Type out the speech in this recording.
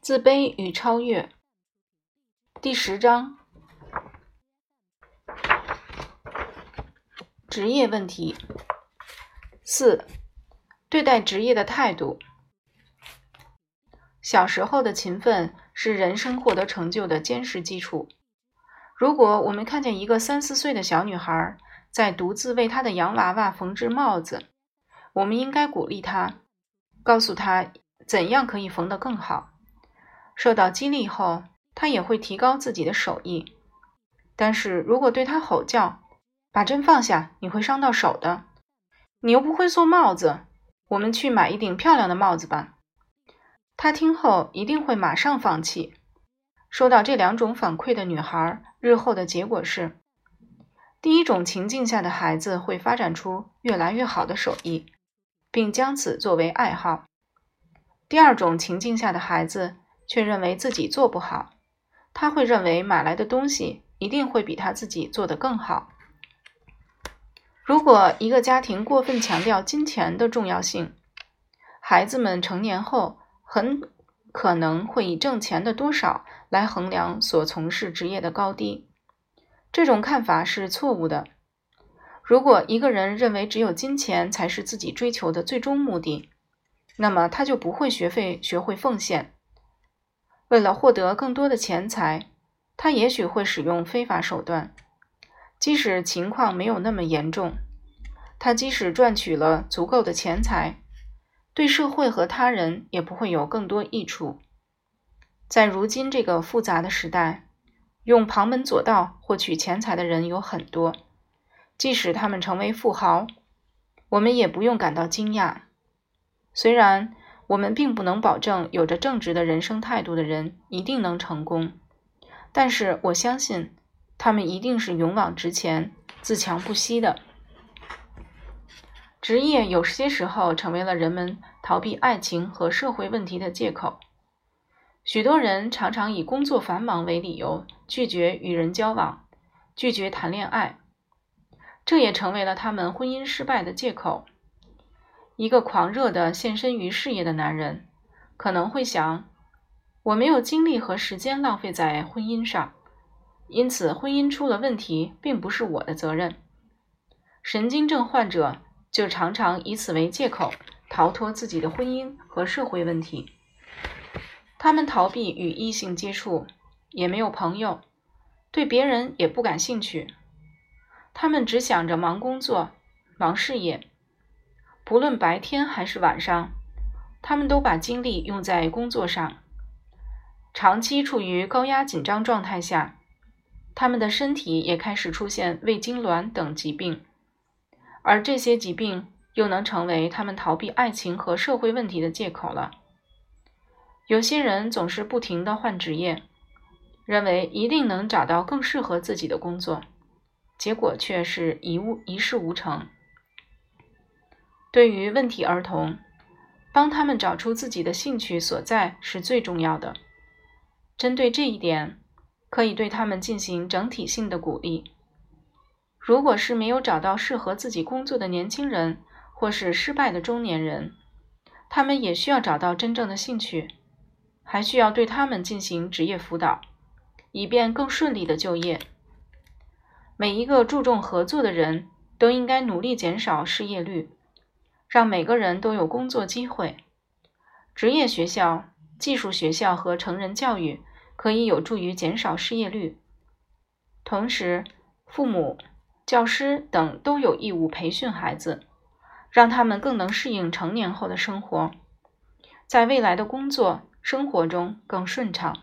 自卑与超越，第十章，职业问题。四、对待职业的态度。小时候的勤奋是人生获得成就的坚实基础。如果我们看见一个三四岁的小女孩在独自为她的洋娃娃缝制帽子，我们应该鼓励她，告诉她怎样可以缝得更好。受到激励后，他也会提高自己的手艺。但是如果对他吼叫：“把针放下，你会伤到手的。你又不会做帽子，我们去买一顶漂亮的帽子吧。”他听后一定会马上放弃。收到这两种反馈的女孩，日后的结果是：第一种情境下的孩子会发展出越来越好的手艺，并将此作为爱好；第二种情境下的孩子。却认为自己做不好，他会认为买来的东西一定会比他自己做的更好。如果一个家庭过分强调金钱的重要性，孩子们成年后很可能会以挣钱的多少来衡量所从事职业的高低。这种看法是错误的。如果一个人认为只有金钱才是自己追求的最终目的，那么他就不会学会学会奉献。为了获得更多的钱财，他也许会使用非法手段。即使情况没有那么严重，他即使赚取了足够的钱财，对社会和他人也不会有更多益处。在如今这个复杂的时代，用旁门左道获取钱财的人有很多。即使他们成为富豪，我们也不用感到惊讶。虽然。我们并不能保证有着正直的人生态度的人一定能成功，但是我相信他们一定是勇往直前、自强不息的。职业有些时候成为了人们逃避爱情和社会问题的借口。许多人常常以工作繁忙为理由拒绝与人交往，拒绝谈恋爱，这也成为了他们婚姻失败的借口。一个狂热的献身于事业的男人可能会想：“我没有精力和时间浪费在婚姻上，因此婚姻出了问题并不是我的责任。”神经症患者就常常以此为借口逃脱自己的婚姻和社会问题。他们逃避与异性接触，也没有朋友，对别人也不感兴趣。他们只想着忙工作、忙事业。不论白天还是晚上，他们都把精力用在工作上。长期处于高压紧张状态下，他们的身体也开始出现胃痉挛等疾病，而这些疾病又能成为他们逃避爱情和社会问题的借口了。有些人总是不停的换职业，认为一定能找到更适合自己的工作，结果却是一无一事无成。对于问题儿童，帮他们找出自己的兴趣所在是最重要的。针对这一点，可以对他们进行整体性的鼓励。如果是没有找到适合自己工作的年轻人，或是失败的中年人，他们也需要找到真正的兴趣，还需要对他们进行职业辅导，以便更顺利的就业。每一个注重合作的人都应该努力减少失业率。让每个人都有工作机会。职业学校、技术学校和成人教育可以有助于减少失业率。同时，父母、教师等都有义务培训孩子，让他们更能适应成年后的生活，在未来的工作生活中更顺畅。